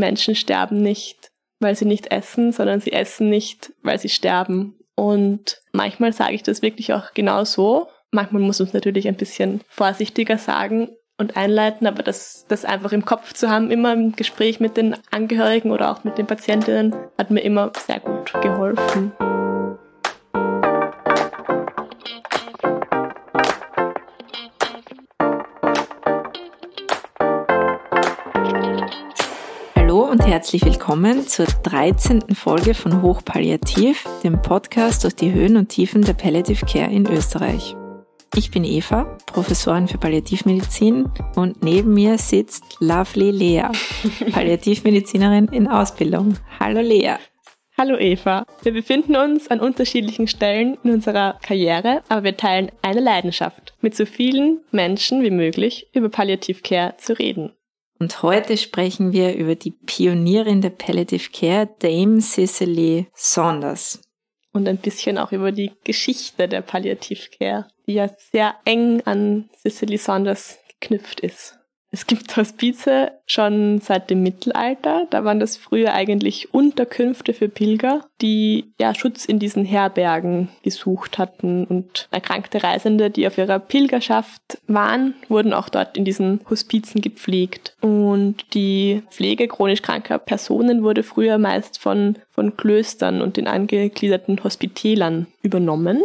Menschen sterben nicht, weil sie nicht essen, sondern sie essen nicht, weil sie sterben. Und manchmal sage ich das wirklich auch genau so. Manchmal muss man es natürlich ein bisschen vorsichtiger sagen und einleiten, aber das, das einfach im Kopf zu haben, immer im Gespräch mit den Angehörigen oder auch mit den Patientinnen, hat mir immer sehr gut geholfen. Herzlich willkommen zur 13. Folge von Hochpalliativ, dem Podcast durch die Höhen und Tiefen der Palliative Care in Österreich. Ich bin Eva, Professorin für Palliativmedizin und neben mir sitzt Lovely Lea, Palliativmedizinerin in Ausbildung. Hallo Lea. Hallo Eva. Wir befinden uns an unterschiedlichen Stellen in unserer Karriere, aber wir teilen eine Leidenschaft, mit so vielen Menschen wie möglich über Palliativcare zu reden. Und heute sprechen wir über die Pionierin der Palliative Care, Dame Cicely Saunders. Und ein bisschen auch über die Geschichte der Palliative Care, die ja sehr eng an Cicely Saunders geknüpft ist. Es gibt Hospize schon seit dem Mittelalter. Da waren das früher eigentlich Unterkünfte für Pilger, die ja Schutz in diesen Herbergen gesucht hatten. Und erkrankte Reisende, die auf ihrer Pilgerschaft waren, wurden auch dort in diesen Hospizen gepflegt. Und die Pflege chronisch kranker Personen wurde früher meist von, von Klöstern und den angegliederten Hospitälern übernommen.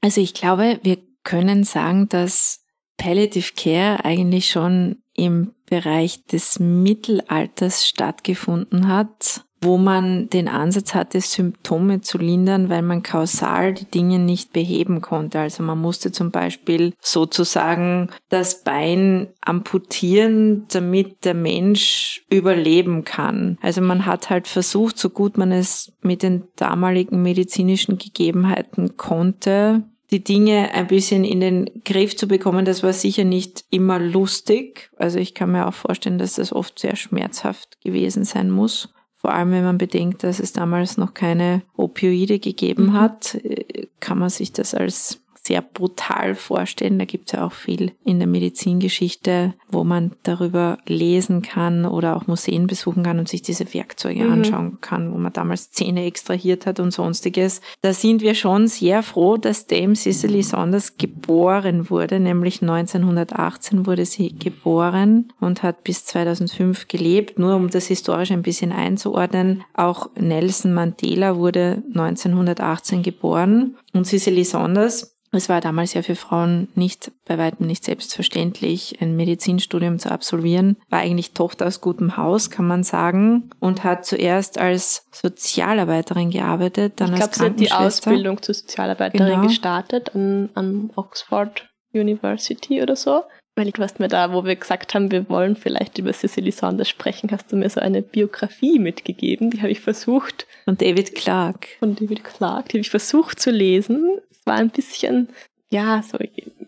Also ich glaube, wir können sagen, dass Palliative Care eigentlich schon im Bereich des Mittelalters stattgefunden hat, wo man den Ansatz hatte, Symptome zu lindern, weil man kausal die Dinge nicht beheben konnte. Also man musste zum Beispiel sozusagen das Bein amputieren, damit der Mensch überleben kann. Also man hat halt versucht, so gut man es mit den damaligen medizinischen Gegebenheiten konnte, die Dinge ein bisschen in den Griff zu bekommen, das war sicher nicht immer lustig. Also ich kann mir auch vorstellen, dass das oft sehr schmerzhaft gewesen sein muss. Vor allem, wenn man bedenkt, dass es damals noch keine Opioide gegeben mhm. hat, äh, kann man sich das als sehr brutal vorstellen. Da gibt es ja auch viel in der Medizingeschichte, wo man darüber lesen kann oder auch Museen besuchen kann und sich diese Werkzeuge mhm. anschauen kann, wo man damals Zähne extrahiert hat und sonstiges. Da sind wir schon sehr froh, dass Dame Cicely Saunders geboren wurde, nämlich 1918 wurde sie geboren und hat bis 2005 gelebt. Nur um das historisch ein bisschen einzuordnen, auch Nelson Mandela wurde 1918 geboren und Cicely Saunders es war damals ja für Frauen nicht, bei weitem nicht selbstverständlich, ein Medizinstudium zu absolvieren. War eigentlich Tochter aus gutem Haus, kann man sagen, und hat zuerst als Sozialarbeiterin gearbeitet, dann ich glaub, als Krankenschwester. Ich glaube, sie hat die Ausbildung zur Sozialarbeiterin genau. gestartet an, an Oxford University oder so. Weil du hast mir da, wo wir gesagt haben, wir wollen vielleicht über Cicely Saunders sprechen, hast du mir so eine Biografie mitgegeben. Die habe ich versucht. Von David Clark. Von David Clark. Die habe ich versucht zu lesen war ein bisschen, ja, so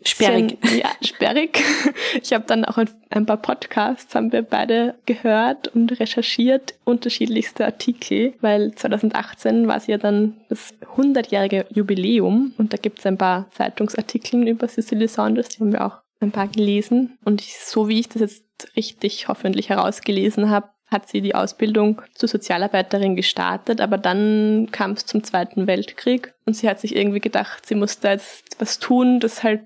sperrig. ja, sperrig. Ich habe dann auch ein, paar Podcasts, haben wir beide gehört und recherchiert, unterschiedlichste Artikel, weil 2018 war es ja dann das 100-jährige Jubiläum und da gibt es ein paar Zeitungsartikel über Cicely Saunders, die haben wir auch ein paar gelesen. Und ich, so wie ich das jetzt richtig hoffentlich herausgelesen habe, hat sie die Ausbildung zur Sozialarbeiterin gestartet, aber dann kam es zum Zweiten Weltkrieg und sie hat sich irgendwie gedacht, sie muss da jetzt was tun, das halt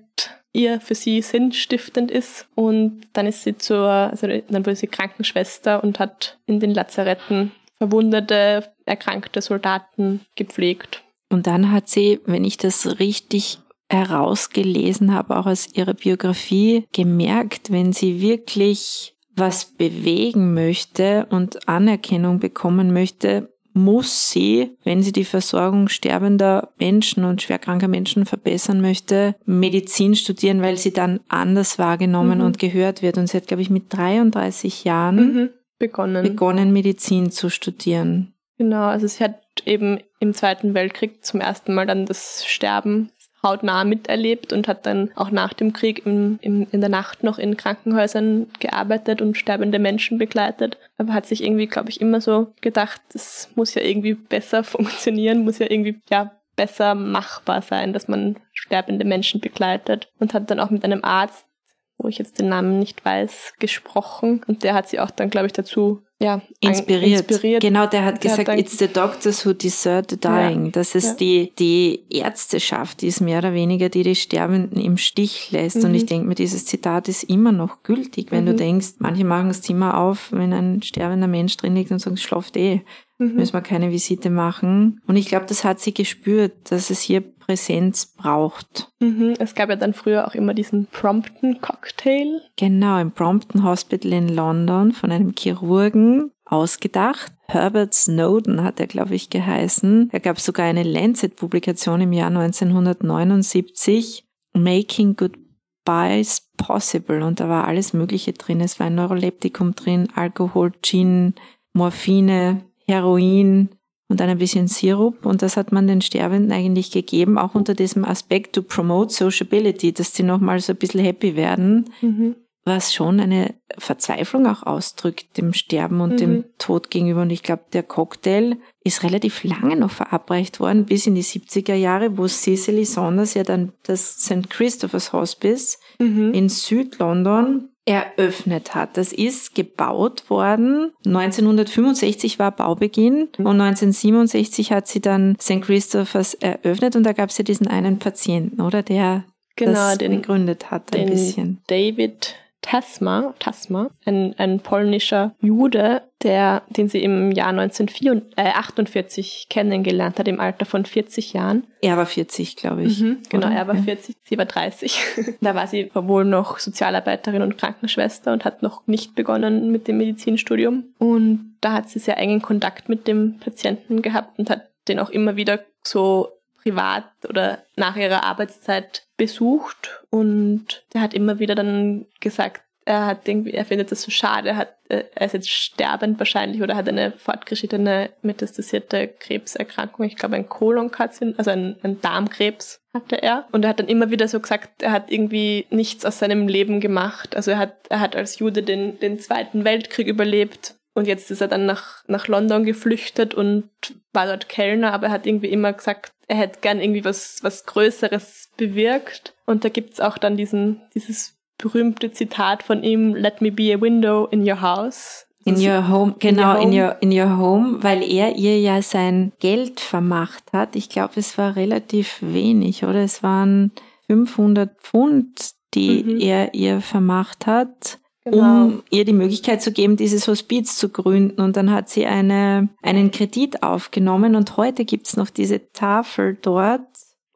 ihr für sie sinnstiftend ist. Und dann ist sie zur, also dann wurde sie Krankenschwester und hat in den Lazaretten verwundete, erkrankte Soldaten gepflegt. Und dann hat sie, wenn ich das richtig herausgelesen habe, auch aus ihrer Biografie, gemerkt, wenn sie wirklich was bewegen möchte und Anerkennung bekommen möchte, muss sie, wenn sie die Versorgung sterbender Menschen und schwerkranker Menschen verbessern möchte, Medizin studieren, weil sie dann anders wahrgenommen mhm. und gehört wird. Und sie hat, glaube ich, mit 33 Jahren mhm. begonnen. begonnen, Medizin zu studieren. Genau, also sie hat eben im Zweiten Weltkrieg zum ersten Mal dann das Sterben hautnah miterlebt und hat dann auch nach dem Krieg im, im, in der Nacht noch in Krankenhäusern gearbeitet und sterbende Menschen begleitet. Aber hat sich irgendwie, glaube ich, immer so gedacht, das muss ja irgendwie besser funktionieren, muss ja irgendwie, ja, besser machbar sein, dass man sterbende Menschen begleitet und hat dann auch mit einem Arzt wo ich jetzt den Namen nicht weiß, gesprochen. Und der hat sie auch dann, glaube ich, dazu ja, inspiriert. inspiriert. Genau, der hat Der gesagt, hat it's the doctors who desert the dying. Ja, Das ist ja. die, die Ärzteschaft, die ist mehr oder weniger, die die Sterbenden im Stich lässt. Und Mhm. ich denke mir, dieses Zitat ist immer noch gültig, wenn du Mhm. denkst, manche machen das Zimmer auf, wenn ein sterbender Mensch drin liegt und sagen, schlaft eh, Mhm. müssen wir keine Visite machen. Und ich glaube, das hat sie gespürt, dass es hier Präsenz braucht. Mhm. Es gab ja dann früher auch immer diesen Prompton-Cocktail. Genau, im Brompton Hospital in London von einem Chirurgen ausgedacht. Herbert Snowden hat er, glaube ich, geheißen. Er gab sogar eine Lancet-Publikation im Jahr 1979, Making Goodbyes Possible. Und da war alles Mögliche drin. Es war ein Neuroleptikum drin, Alkohol, Gin, Morphine, Heroin und dann ein bisschen Sirup. Und das hat man den Sterbenden eigentlich gegeben, auch unter diesem Aspekt to promote sociability, dass sie nochmal so ein bisschen happy werden Mhm. was schon eine Verzweiflung auch ausdrückt, dem Sterben und dem Mhm. Tod gegenüber. Und ich glaube, der Cocktail ist relativ lange noch verabreicht worden, bis in die 70er Jahre, wo Cicely Saunders ja dann das St. Christopher's Hospice Mhm. in Südlondon eröffnet hat. Das ist gebaut worden. 1965 war Baubeginn und 1967 hat sie dann St. Christopher's eröffnet und da gab es ja diesen einen Patienten, oder? Der Genau, das den, begründet hat ein bisschen. David Tasma, Tasma ein, ein polnischer Jude, der, den sie im Jahr 1948 kennengelernt hat, im Alter von 40 Jahren. Er war 40, glaube ich. Mhm, genau, oder? er war Ja. 40, sie war 30. da war sie wohl noch Sozialarbeiterin und Krankenschwester und hat noch nicht begonnen mit dem Medizinstudium. Und da hat sie sehr engen Kontakt mit dem Patienten gehabt und hat den auch immer wieder so privat oder nach ihrer Arbeitszeit besucht. Und der hat immer wieder dann gesagt, er hat irgendwie, er findet das so schade, er, hat, äh, er ist jetzt sterbend wahrscheinlich oder hat eine fortgeschrittene metastasierte Krebserkrankung. Ich glaube, ein Kolonkarzinom, also ein, ein Darmkrebs hatte er. Und er hat dann immer wieder so gesagt, er hat irgendwie nichts aus seinem Leben gemacht. Also er hat, er hat als Jude den, den Zweiten Weltkrieg überlebt. Und jetzt ist er dann nach, nach London geflüchtet und war dort Kellner, aber er hat irgendwie immer gesagt, er hätte gern irgendwie was, was Größeres bewirkt. Und da gibt's auch dann diesen, dieses berühmte Zitat von ihm, Let me be a window in your house. In Also, your home, in genau, your in home. your, in your home, weil er ihr ja sein Geld vermacht hat. Ich glaube, es war relativ wenig, oder? Es waren 500 Pfund, die Mhm. er ihr vermacht hat, genau. um ihr die Möglichkeit zu geben, dieses Hospiz zu gründen. Und dann hat sie eine, einen Kredit aufgenommen und heute gibt's noch diese Tafel dort,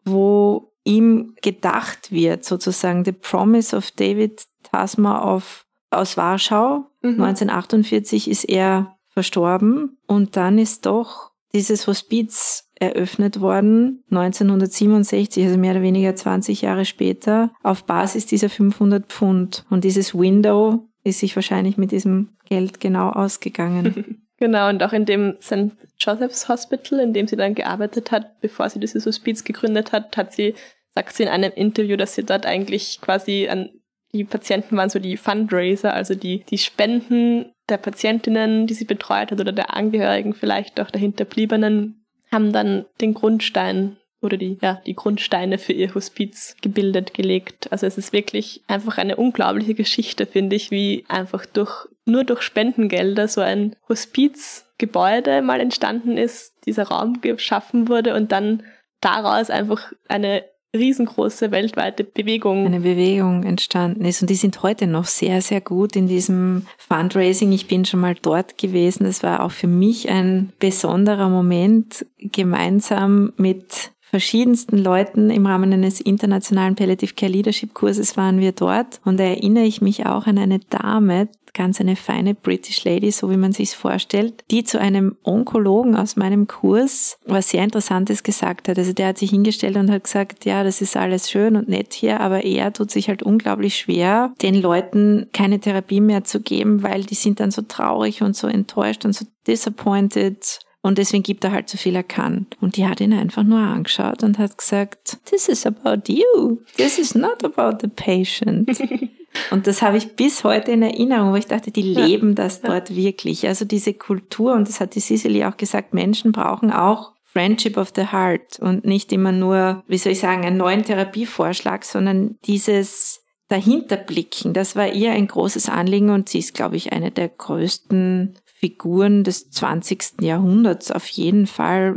wo ihm gedacht wird, sozusagen, The Promise of David Tasma of, aus Warschau. Mhm. 1948 ist er verstorben und dann ist doch dieses Hospiz eröffnet worden, 1967, also mehr oder weniger 20 Jahre später, auf Basis dieser 500 Pfund. Und dieses Window ist sich wahrscheinlich mit diesem Geld genau ausgegangen. Genau, und auch in dem St. Joseph's Hospital, in dem sie dann gearbeitet hat, bevor sie dieses Hospiz gegründet hat, hat sie, sagt sie in einem Interview, dass sie dort eigentlich quasi an die Patienten waren so die Fundraiser, also die, die Spenden der Patientinnen, die sie betreut hat oder der Angehörigen vielleicht auch der Hinterbliebenen, haben dann den Grundstein oder die, ja, die Grundsteine für ihr Hospiz gebildet, gelegt. Also es ist wirklich einfach eine unglaubliche Geschichte, finde ich, wie einfach durch, nur durch Spendengelder so ein Hospizgebäude mal entstanden ist, dieser Raum geschaffen wurde und dann daraus einfach eine riesengroße weltweite Bewegung. Eine Bewegung entstanden ist und die sind heute noch sehr, sehr gut in diesem Fundraising. Ich bin schon mal dort gewesen. Das war auch für mich ein besonderer Moment, gemeinsam mit verschiedensten Leuten im Rahmen eines internationalen Palliative Care Leadership Kurses waren wir dort und da erinnere ich mich auch an eine Dame, ganz eine feine British Lady, so wie man sich's vorstellt, die zu einem Onkologen aus meinem Kurs was sehr Interessantes gesagt hat. Also der hat sich hingestellt und hat gesagt, ja, das ist alles schön und nett hier, aber er tut sich halt unglaublich schwer, den Leuten keine Therapie mehr zu geben, weil die sind dann so traurig und so enttäuscht und so disappointed. Und deswegen gibt er halt so viel er kann. Und die hat ihn einfach nur angeschaut und hat gesagt, this is about you. This is not about the patient. und das habe ich bis heute in Erinnerung, wo ich dachte, die Ja. leben das dort wirklich. Also diese Kultur, und das hat die Cicely auch gesagt, Menschen brauchen auch Friendship of the Heart und nicht immer nur, wie soll ich sagen, einen neuen Therapievorschlag, sondern dieses dahinterblicken, das war ihr ein großes Anliegen und sie ist, glaube ich, eine der größten Figuren des 20. Jahrhunderts auf jeden Fall,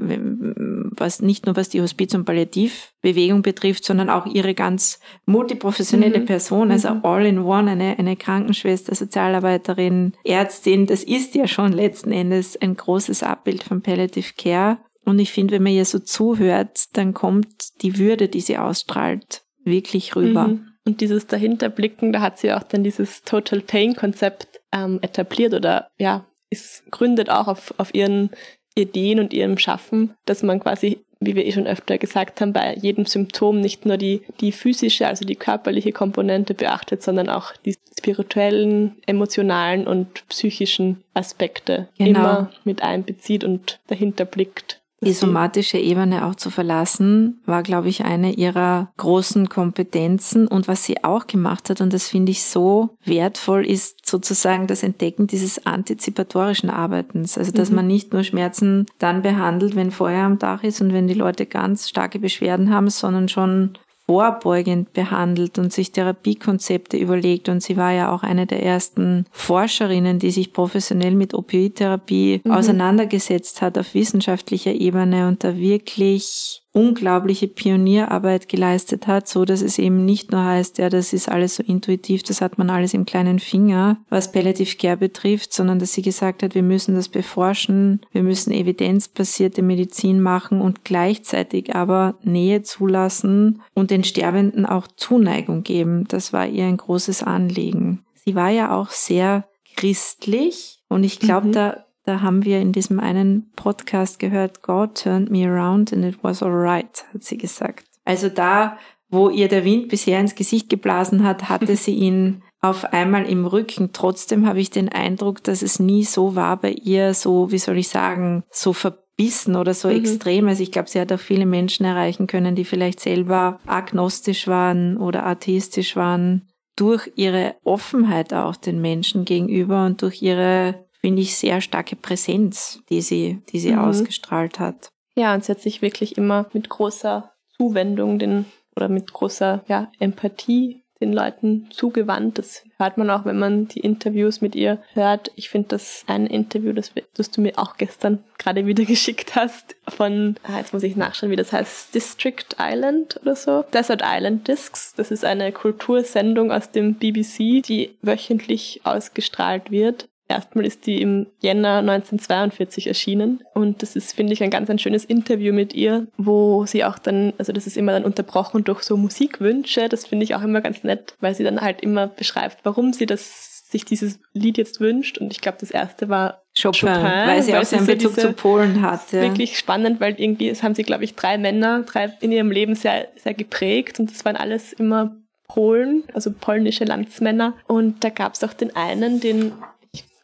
was nicht nur was die Hospiz- und Palliativbewegung betrifft, sondern auch ihre ganz multiprofessionelle mhm. Person, also mhm. all in one, eine, eine Krankenschwester, Sozialarbeiterin, Ärztin, das ist ja schon letzten Endes ein großes Abbild von Palliative Care. Und ich finde, wenn man ihr so zuhört, dann kommt die Würde, die sie ausstrahlt, wirklich rüber. Mhm. Und dieses Dahinterblicken, da hat sie auch dann dieses Total Pain Konzept ähm, etabliert oder ja, es gründet auch auf, auf ihren Ideen und ihrem Schaffen, dass man quasi, wie wir eh schon öfter gesagt haben, bei jedem Symptom nicht nur die, die physische, also die körperliche Komponente beachtet, sondern auch die spirituellen, emotionalen und psychischen Aspekte genau. immer mit einbezieht und dahinter blickt die somatische Ebene auch zu verlassen, war, glaube ich, eine ihrer großen Kompetenzen. Und was sie auch gemacht hat, und das finde ich so wertvoll, ist sozusagen das Entdecken dieses antizipatorischen Arbeitens. Also, dass mhm. man nicht nur Schmerzen dann behandelt, wenn Feuer am Dach ist und wenn die Leute ganz starke Beschwerden haben, sondern schon vorbeugend behandelt und sich Therapiekonzepte überlegt. Und sie war ja auch eine der ersten Forscherinnen, die sich professionell mit Opioidtherapie mhm. auseinandergesetzt hat auf wissenschaftlicher Ebene und da wirklich unglaubliche Pionierarbeit geleistet hat, so dass es eben nicht nur heißt, ja, das ist alles so intuitiv, das hat man alles im kleinen Finger, was Palliative Care betrifft, sondern dass sie gesagt hat, wir müssen das beforschen, wir müssen evidenzbasierte Medizin machen und gleichzeitig aber Nähe zulassen und den Sterbenden auch Zuneigung geben. Das war ihr ein großes Anliegen. Sie war ja auch sehr christlich und ich glaube, mhm. da da haben wir in diesem einen Podcast gehört, God turned me around and it was alright, hat sie gesagt. Also da, wo ihr der Wind bisher ins Gesicht geblasen hat, hatte sie ihn auf einmal im Rücken. Trotzdem habe ich den Eindruck, dass es nie so war bei ihr, so, wie soll ich sagen, so verbissen oder so mhm. extrem. Also ich glaube, sie hat auch viele Menschen erreichen können, die vielleicht selber agnostisch waren oder atheistisch waren durch ihre Offenheit auch den Menschen gegenüber und durch ihre finde ich, sehr starke Präsenz, die sie, die sie mhm. ausgestrahlt hat. Ja, und sie hat sich wirklich immer mit großer Zuwendung den, oder mit großer ja, Empathie den Leuten zugewandt. Das hört man auch, wenn man die Interviews mit ihr hört. Ich finde das ein Interview, das, das du mir auch gestern gerade wieder geschickt hast, von, ah, jetzt muss ich nachschauen, wie das heißt, District Island oder so. Desert Island Discs. Das ist eine Kultursendung aus dem BBC, die wöchentlich ausgestrahlt wird. Erstmal ist die im Jänner 1942 erschienen und das ist, finde ich, ein ganz ein schönes Interview mit ihr, wo sie auch dann, also das ist immer dann unterbrochen durch so Musikwünsche, das finde ich auch immer ganz nett, weil sie dann halt immer beschreibt, warum sie das sich dieses Lied jetzt wünscht und ich glaube, das erste war Chopin, Chopin weil sie auch seinen Bezug zu Polen hat. Ja. Wirklich spannend, weil irgendwie, es haben sie, glaube ich, drei Männer drei in ihrem Leben sehr, sehr geprägt und das waren alles immer Polen, also polnische Landsmänner. Und da gab es auch den einen, den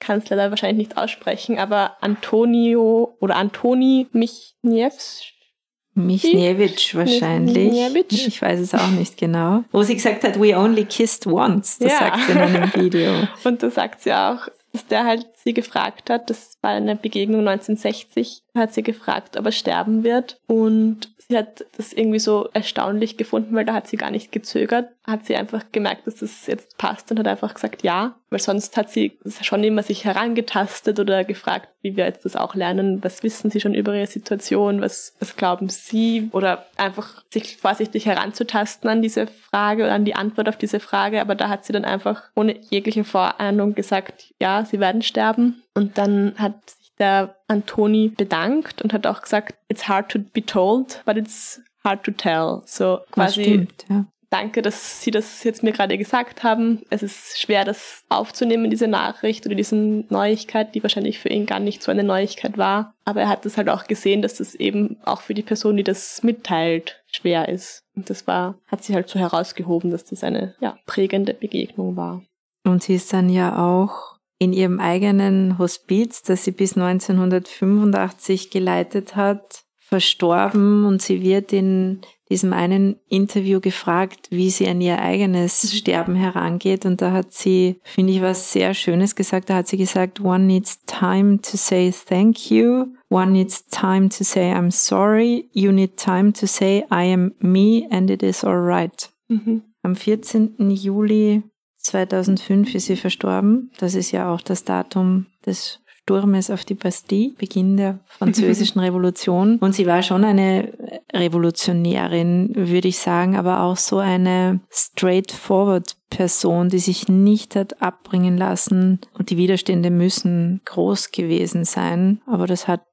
kann es leider wahrscheinlich nicht aussprechen, aber Antonio oder Antoni Michniewicz. Michniewicz wahrscheinlich. Michniewicz. Ich weiß es auch nicht genau. Wo sie gesagt hat, we only kissed once. Das ja. sagt sie in einem Video. Und da sagt sie auch, dass der halt sie gefragt hat, das war eine Begegnung 1960, hat sie gefragt, ob er sterben wird. Und sie hat das irgendwie so erstaunlich gefunden, weil da hat sie gar nicht gezögert, hat sie einfach gemerkt, dass das jetzt passt und hat einfach gesagt ja, weil sonst hat sie schon immer sich herangetastet oder gefragt, wie wir jetzt das auch lernen, was wissen sie schon über ihre Situation, was, was glauben sie? Oder einfach sich vorsichtig heranzutasten an diese Frage oder an die Antwort auf diese Frage, aber da hat sie dann einfach ohne jegliche Vorahnung gesagt, ja, sie werden sterben. Und dann hat der Antoni bedankt und hat auch gesagt, it's hard to be told, but it's hard to tell. So quasi, stimmt, ja. Danke, dass Sie das jetzt mir gerade gesagt haben. Es ist schwer, das aufzunehmen, diese Nachricht oder diese Neuigkeit, die wahrscheinlich für ihn gar nicht so eine Neuigkeit war. Aber er hat das halt auch gesehen, dass das eben auch für die Person, die das mitteilt, schwer ist. Und das war, hat sich halt so herausgehoben, dass das eine, ja, prägende Begegnung war. Und sie ist dann ja auch in ihrem eigenen Hospiz, das sie bis 1985 geleitet hat, verstorben und sie wird in diesem einen Interview gefragt, wie sie an ihr eigenes Sterben herangeht und da hat sie, finde ich, was sehr Schönes gesagt. Da hat sie gesagt, one needs time to say thank you. One needs time to say I'm sorry. You need time to say I am me and it is alright. Mhm. Am 14. Juli 2005 ist sie verstorben. Das ist ja auch das Datum des Sturmes auf die Bastille, Beginn der französischen Revolution. Und sie war schon eine Revolutionärin, würde ich sagen, aber auch so eine straightforward Person, die sich nicht hat abbringen lassen. Und die Widerstände müssen groß gewesen sein, aber das hat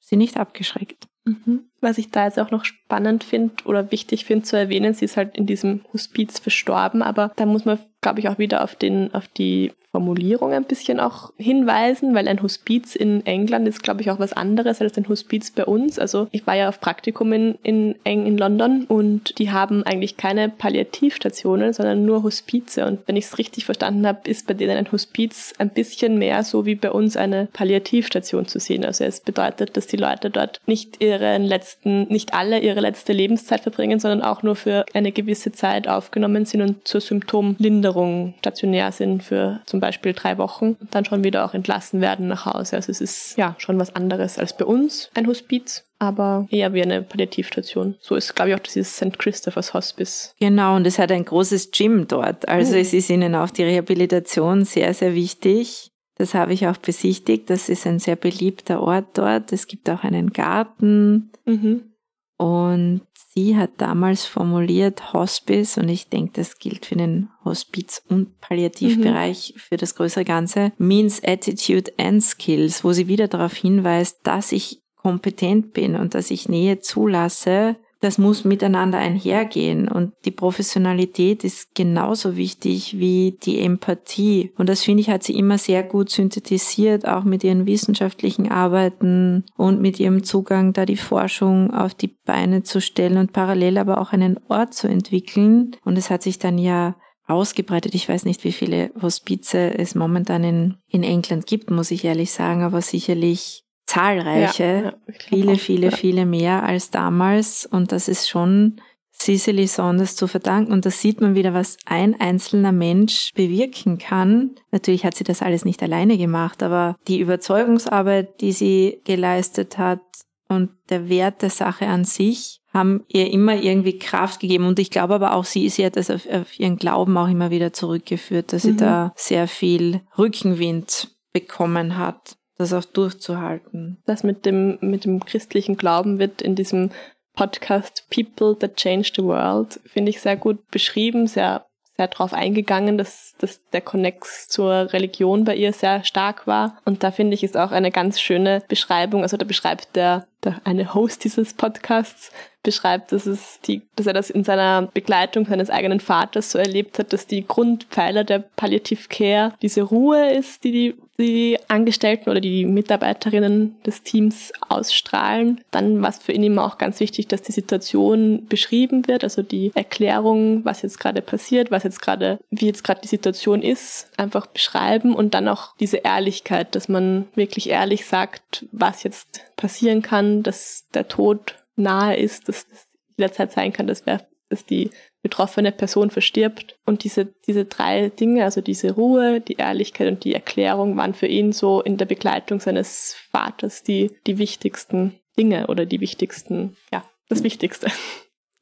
sie nicht abgeschreckt. Mhm. Was ich da jetzt auch noch spannend finde oder wichtig finde zu erwähnen, sie ist halt in diesem Hospiz verstorben, aber da muss man, glaube ich, auch wieder auf den, auf die Formulierung ein bisschen auch hinweisen, weil ein Hospiz in England ist, glaube ich, auch was anderes als ein Hospiz bei uns. Also ich war ja auf Praktikum in, in, in London und die haben eigentlich keine Palliativstationen, sondern nur Hospize. Und wenn ich es richtig verstanden habe, ist bei denen ein Hospiz ein bisschen mehr so wie bei uns eine Palliativstation zu sehen. Also es bedeutet, dass die Leute dort nicht ihren letzten, nicht alle ihre letzte Lebenszeit verbringen, sondern auch nur für eine gewisse Zeit aufgenommen sind und zur Symptomlinderung stationär sind für zum Beispiel drei Wochen und dann schon wieder auch entlassen werden nach Hause. Also es ist ja schon was anderes als bei uns ein Hospiz aber eher wie eine Palliativstation. So ist, glaube ich, auch dieses St. Christopher's Hospice. Genau, und es hat ein großes Gym dort. Also oh. es ist ihnen auch die Rehabilitation sehr, sehr wichtig. Das habe ich auch besichtigt. Das ist ein sehr beliebter Ort dort. Es gibt auch einen Garten. Mhm. Und sie hat damals formuliert, Hospice, und ich denke, das gilt für den Hospiz- und Palliativbereich, mhm. für das größere Ganze, means attitude and skills, wo sie wieder darauf hinweist, dass ich kompetent bin und dass ich Nähe zulasse, das muss miteinander einhergehen und die Professionalität ist genauso wichtig wie die Empathie. Und das finde ich hat sie immer sehr gut synthetisiert, auch mit ihren wissenschaftlichen Arbeiten und mit ihrem Zugang, da die Forschung auf die Beine zu stellen und parallel aber auch einen Ort zu entwickeln. Und es hat sich dann ja ausgebreitet. Ich weiß nicht, wie viele Hospize es momentan in, in England gibt, muss ich ehrlich sagen, aber sicherlich zahlreiche, ja, viele, auch, viele, ja. viele mehr als damals. Und das ist schon Cicely Saunders zu verdanken. Und da sieht man wieder, was ein einzelner Mensch bewirken kann. Natürlich hat sie das alles nicht alleine gemacht, aber die Überzeugungsarbeit, die sie geleistet hat und der Wert der Sache an sich haben ihr immer irgendwie Kraft gegeben. Und ich glaube aber auch, sie, sie hat das auf, auf ihren Glauben auch immer wieder zurückgeführt, dass mhm. sie da sehr viel Rückenwind bekommen hat das auch durchzuhalten. Das mit dem, mit dem christlichen Glauben wird in diesem Podcast People That Change the World, finde ich sehr gut beschrieben, sehr, sehr darauf eingegangen, dass, dass der Connex zur Religion bei ihr sehr stark war. Und da finde ich ist auch eine ganz schöne Beschreibung. Also da beschreibt der, der eine Host dieses Podcasts, beschreibt, dass es die, dass er das in seiner Begleitung seines eigenen Vaters so erlebt hat, dass die Grundpfeiler der Palliative Care diese Ruhe ist, die die, die Angestellten oder die Mitarbeiterinnen des Teams ausstrahlen. Dann war es für ihn immer auch ganz wichtig, dass die Situation beschrieben wird, also die Erklärung, was jetzt gerade passiert, was jetzt gerade, wie jetzt gerade die Situation ist, einfach beschreiben und dann auch diese Ehrlichkeit, dass man wirklich ehrlich sagt, was jetzt passieren kann, dass der Tod nahe ist, dass das jederzeit sein kann, dass, wer, dass die betroffene Person verstirbt. Und diese, diese drei Dinge, also diese Ruhe, die Ehrlichkeit und die Erklärung, waren für ihn so in der Begleitung seines Vaters die, die wichtigsten Dinge oder die wichtigsten, ja, das Wichtigste.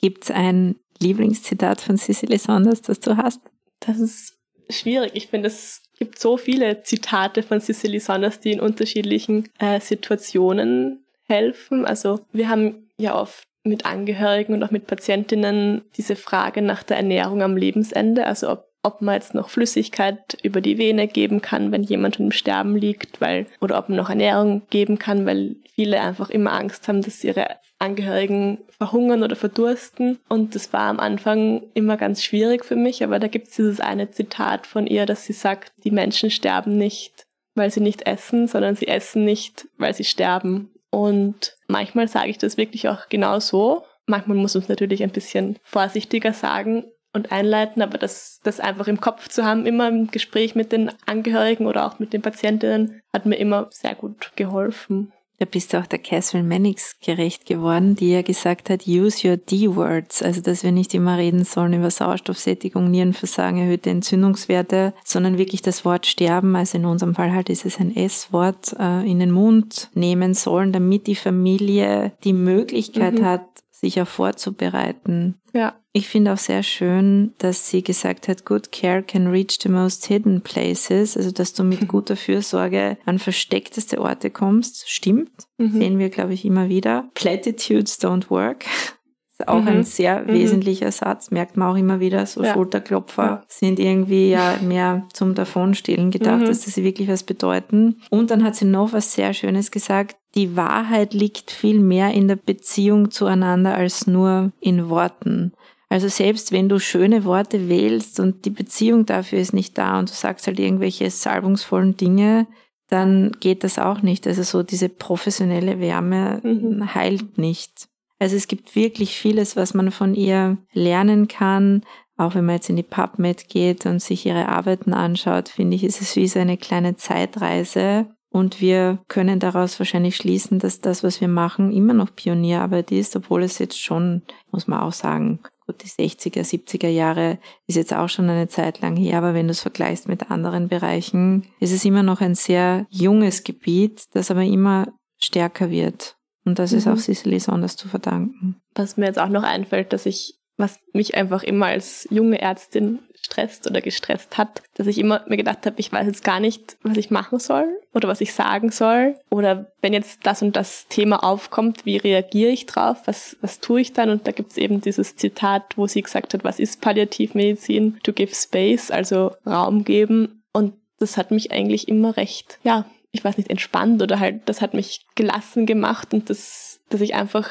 Gibt's ein Lieblingszitat von Cicely Saunders, das du hast? Das ist schwierig. Ich finde, es gibt so viele Zitate von Cicely Saunders, die in unterschiedlichen äh, Situationen helfen. Also wir haben ja oft mit Angehörigen und auch mit Patientinnen diese Frage nach der Ernährung am Lebensende, also ob, ob man jetzt noch Flüssigkeit über die Vene geben kann, wenn jemand schon im Sterben liegt, weil, oder ob man noch Ernährung geben kann, weil viele einfach immer Angst haben, dass ihre Angehörigen verhungern oder verdursten. Und das war am Anfang immer ganz schwierig für mich, aber da gibt es dieses eine Zitat von ihr, dass sie sagt, die Menschen sterben nicht, weil sie nicht essen, sondern sie essen nicht, weil sie sterben. Und manchmal sage ich das wirklich auch genau so. Manchmal muss man es natürlich ein bisschen vorsichtiger sagen und einleiten, aber das, das einfach im Kopf zu haben, immer im Gespräch mit den Angehörigen oder auch mit den Patientinnen, hat mir immer sehr gut geholfen. Da bist du auch der Catherine Mannix gerecht geworden, die ja gesagt hat, use your D-Words, also dass wir nicht immer reden sollen über Sauerstoffsättigung, Nierenversagen, erhöhte Entzündungswerte, sondern wirklich das Wort sterben, also in unserem Fall halt ist es ein S-Wort, äh, in den Mund nehmen sollen, damit die Familie die Möglichkeit mhm. hat, sich auch vorzubereiten. Ja. Ich finde auch sehr schön, dass sie gesagt hat, good care can reach the most hidden places, also dass du mit guter Fürsorge an versteckteste Orte kommst. Stimmt, Mhm. sehen wir, glaube ich, immer wieder. Platitudes don't work. Ist auch Mhm. ein sehr Mhm. wesentlicher Satz, merkt man auch immer wieder. So Ja. Schulterklopfer Ja. sind irgendwie ja mehr zum Davonstehlen gedacht, Mhm. dass sie wirklich was bedeuten. Und dann hat sie noch was sehr Schönes gesagt. Die Wahrheit liegt viel mehr in der Beziehung zueinander als nur in Worten. Also selbst wenn du schöne Worte wählst und die Beziehung dafür ist nicht da und du sagst halt irgendwelche salbungsvollen Dinge, dann geht das auch nicht. Also so diese professionelle Wärme Mhm. heilt nicht. Also es gibt wirklich vieles, was man von ihr lernen kann. Auch wenn man jetzt in die PubMed geht und sich ihre Arbeiten anschaut, finde ich, ist es wie so eine kleine Zeitreise. Und wir können daraus wahrscheinlich schließen, dass das, was wir machen, immer noch Pionierarbeit ist, obwohl es jetzt schon, muss man auch sagen, gut, die 60er, 70er Jahre ist jetzt auch schon eine Zeit lang her, aber wenn du es vergleichst mit anderen Bereichen, ist es immer noch ein sehr junges Gebiet, das aber immer stärker wird. Und das ist Mhm. auch Cicely Saunders zu verdanken. Was mir jetzt auch noch einfällt, dass ich, was mich einfach immer als junge Ärztin stresst oder gestresst hat, dass ich immer mir gedacht habe, ich weiß jetzt gar nicht, was ich machen soll oder was ich sagen soll. Oder wenn jetzt das und das Thema aufkommt, wie reagiere ich drauf? Was, was tue ich dann? Und da gibt es eben dieses Zitat, wo sie gesagt hat, was ist Palliativmedizin? To give space, also Raum geben. Und das hat mich eigentlich immer recht, ja, ich weiß nicht, entspannt oder halt, das hat mich gelassen gemacht und das, dass ich einfach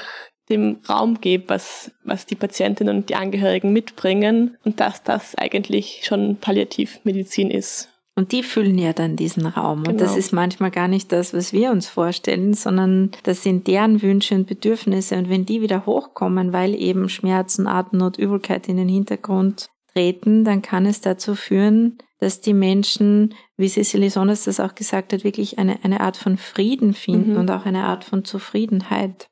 dem Raum gebe, was, was die Patientinnen und die Angehörigen mitbringen und dass das eigentlich schon Palliativmedizin ist. Und die füllen ja dann diesen Raum. Und das Genau. ist manchmal gar nicht das, was wir uns vorstellen, sondern das sind deren Wünsche und Bedürfnisse. Und wenn die wieder hochkommen, weil eben Schmerzen, Atemnot, Übelkeit in den Hintergrund treten, dann kann es dazu führen, dass die Menschen, wie Cecily Saunders das auch gesagt hat, wirklich eine, eine Art von Frieden finden Mhm. und auch eine Art von Zufriedenheit.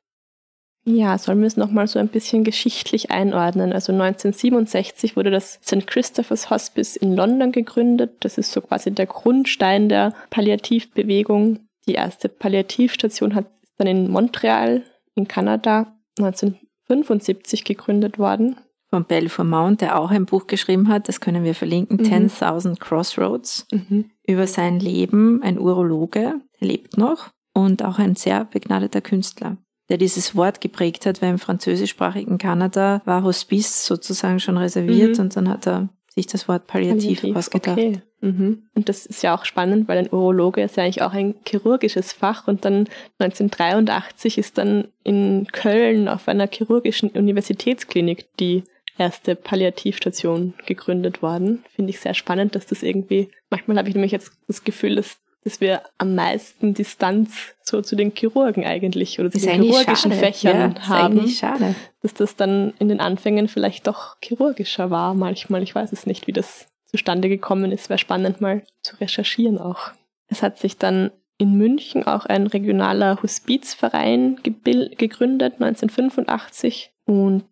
Ja, sollen wir es nochmal so ein bisschen geschichtlich einordnen? Also 1967 wurde das St. Christopher's Hospice in London gegründet. Das ist so quasi der Grundstein der Palliativbewegung. Die erste Palliativstation hat dann in Montreal in Kanada 1975 gegründet worden. Von Belfour Mount, der auch ein Buch geschrieben hat, das können wir verlinken, Mhm. 10.000 Crossroads. über sein Leben, ein Urologe, der lebt noch und auch ein sehr begnadeter Künstler, der dieses Wort geprägt hat, weil im französischsprachigen Kanada war Hospice sozusagen schon reserviert Mhm. und dann hat er sich das Wort Palliativ, ausgedacht. Okay. Mhm. Und das ist ja auch spannend, weil ein Urologe ist ja eigentlich auch ein chirurgisches Fach und dann 1983 ist dann in Köln auf einer chirurgischen Universitätsklinik die erste Palliativstation gegründet worden. Finde ich sehr spannend, dass das irgendwie, manchmal habe ich nämlich jetzt das Gefühl, dass, dass wir am meisten Distanz so zu den Chirurgen eigentlich oder zu Ist den chirurgischen schade. Fächern ja, ist haben eigentlich schade. dass das dann in den Anfängen vielleicht doch chirurgischer war manchmal. Ich weiß es nicht, wie das zustande gekommen ist. Wäre spannend mal zu recherchieren auch. Es hat sich dann in München auch ein regionaler Hospizverein gegründet, 1985 und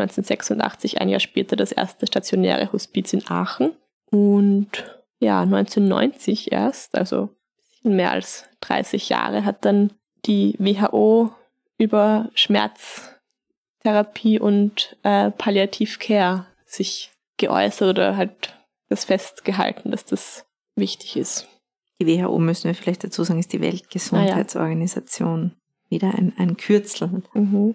1986, ein Jahr später, das erste stationäre Hospiz in Aachen. Und ja, 1990 erst, also ein bisschen mehr als 30 Jahre, hat dann die WHO über Schmerztherapie und äh, Palliativcare sich geäußert oder halt das festgehalten, dass das wichtig ist. Die WHO, müssen wir vielleicht dazu sagen, ist die Weltgesundheitsorganisation. Wieder ein, ein Kürzel. Mhm.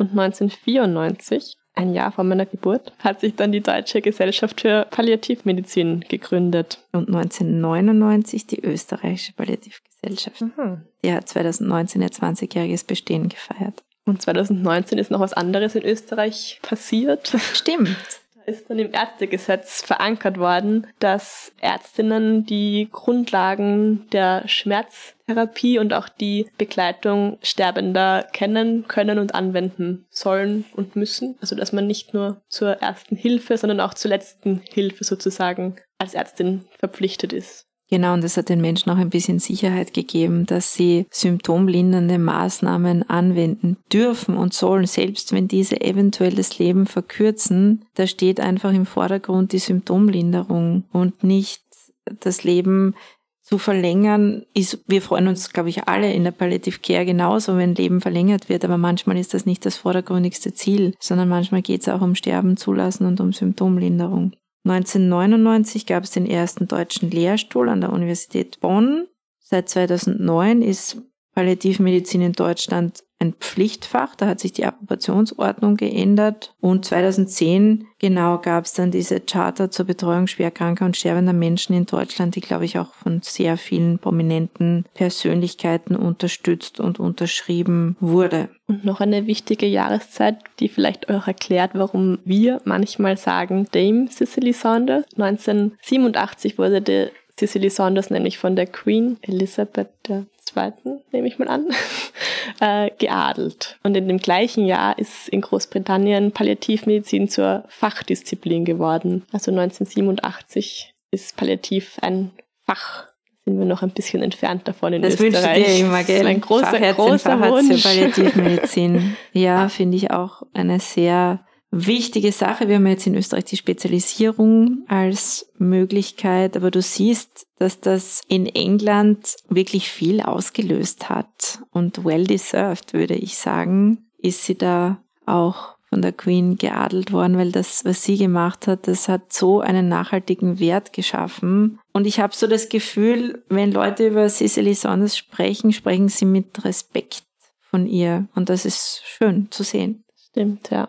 Und 1994, ein Jahr vor meiner Geburt, hat sich dann die Deutsche Gesellschaft für Palliativmedizin gegründet. Und 1999 die österreichische Palliativgesellschaft. Die hat 2019 ihr 20-jähriges Bestehen gefeiert. Und 2019 ist noch was anderes in Österreich passiert. Stimmt. Ist dann im Ärztegesetz verankert worden, dass Ärztinnen die Grundlagen der Schmerztherapie und auch die Begleitung Sterbender kennen, können und anwenden sollen und müssen. Also dass man nicht nur zur ersten Hilfe, sondern auch zur letzten Hilfe sozusagen als Ärztin verpflichtet ist. Genau, und das hat den Menschen auch ein bisschen Sicherheit gegeben, dass sie symptomlindernde Maßnahmen anwenden dürfen und sollen, selbst wenn diese eventuell das Leben verkürzen. Da steht einfach im Vordergrund die Symptomlinderung und nicht das Leben zu verlängern, ist, wir freuen uns, glaube ich, alle in der Palliative Care genauso, wenn Leben verlängert wird, aber manchmal ist das nicht das vordergründigste Ziel, sondern manchmal geht es auch um Sterben zulassen und um Symptomlinderung. 1999 gab es den ersten deutschen Lehrstuhl an der Universität Bonn. Seit 2009 ist Palliativmedizin in Deutschland ein Pflichtfach. Da hat sich die Approbationsordnung geändert. Und 2010 genau gab es dann diese Charta zur Betreuung schwerkranker und sterbender Menschen in Deutschland, die, glaube ich, auch von sehr vielen prominenten Persönlichkeiten unterstützt und unterschrieben wurde. Und noch eine wichtige Jahreszeit, die vielleicht auch erklärt, warum wir manchmal sagen Dame Cicely Saunders. 1987 wurde die Cicely Saunders nämlich von der Queen Elizabeth II., nehme ich mal an, äh, geadelt. Und in dem gleichen Jahr ist in Großbritannien Palliativmedizin zur Fachdisziplin geworden. Also 1987 ist Palliativ ein Fach sind wir noch ein bisschen entfernt davon in das Österreich. Das wünsche dir immer, gell? Das ist ein großer, großer Wunsch. Palliativmedizin. ja, finde ich auch eine sehr wichtige Sache. Wir haben jetzt in Österreich die Spezialisierung als Möglichkeit, aber du siehst, dass das in England wirklich viel ausgelöst hat und well deserved, würde ich sagen, ist sie da auch von der Queen geadelt worden, weil das, was sie gemacht hat, das hat so einen nachhaltigen Wert geschaffen. Und ich habe so das Gefühl, wenn Leute über Cicely Saunders sprechen, sprechen sie mit Respekt von ihr. Und das ist schön zu sehen. Stimmt, ja.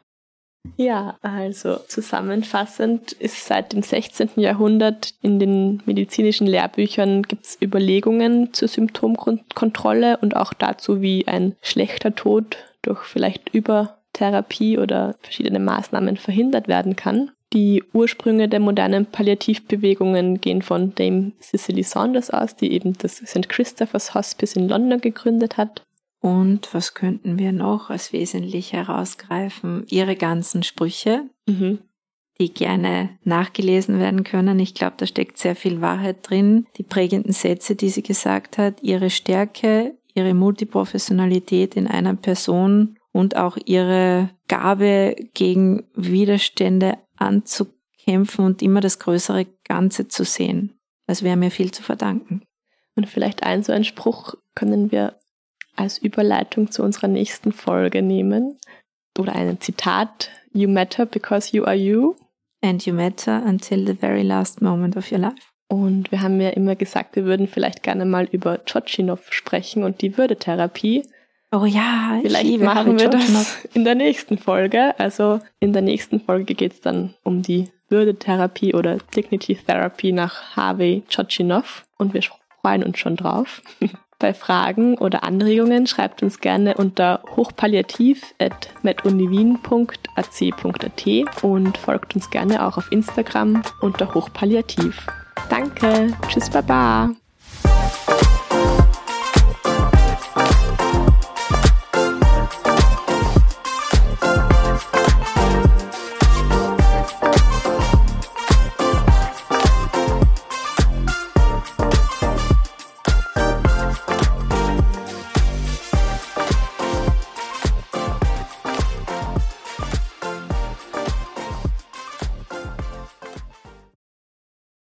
Ja, also zusammenfassend ist seit dem 16. Jahrhundert in den medizinischen Lehrbüchern gibt es Überlegungen zur Symptomkontrolle und auch dazu, wie ein schlechter Tod durch vielleicht Übertherapie oder verschiedene Maßnahmen verhindert werden kann. Die Ursprünge der modernen Palliativbewegungen gehen von Dame Cicely Saunders aus, die eben das St. Christopher's Hospice in London gegründet hat. Und was könnten wir noch als wesentlich herausgreifen? Ihre ganzen Sprüche, mhm. die gerne nachgelesen werden können. Ich glaube, da steckt sehr viel Wahrheit drin. Die prägenden Sätze, die sie gesagt hat, ihre Stärke, ihre Multiprofessionalität in einer Person und auch ihre Gabe gegen Widerstände anzukämpfen und immer das größere Ganze zu sehen. Das wäre mir viel zu verdanken. Und vielleicht ein so ein Spruch können wir als Überleitung zu unserer nächsten Folge nehmen. Oder ein Zitat, You matter because you are you. And you matter until the very last moment of your life. Und wir haben ja immer gesagt, wir würden vielleicht gerne mal über Tschotschinow sprechen und die Würdetherapie. Oh ja, ich vielleicht liebe machen wir das in der nächsten Folge. Also in der nächsten Folge geht es dann um die Würdetherapie oder Dignity Therapy nach Harvey Tschotschinow und wir freuen uns schon drauf. Bei Fragen oder Anregungen schreibt uns gerne unter hochpalliativ.meduniwien.ac.at und folgt uns gerne auch auf Instagram unter hochpalliativ. Danke, tschüss, baba.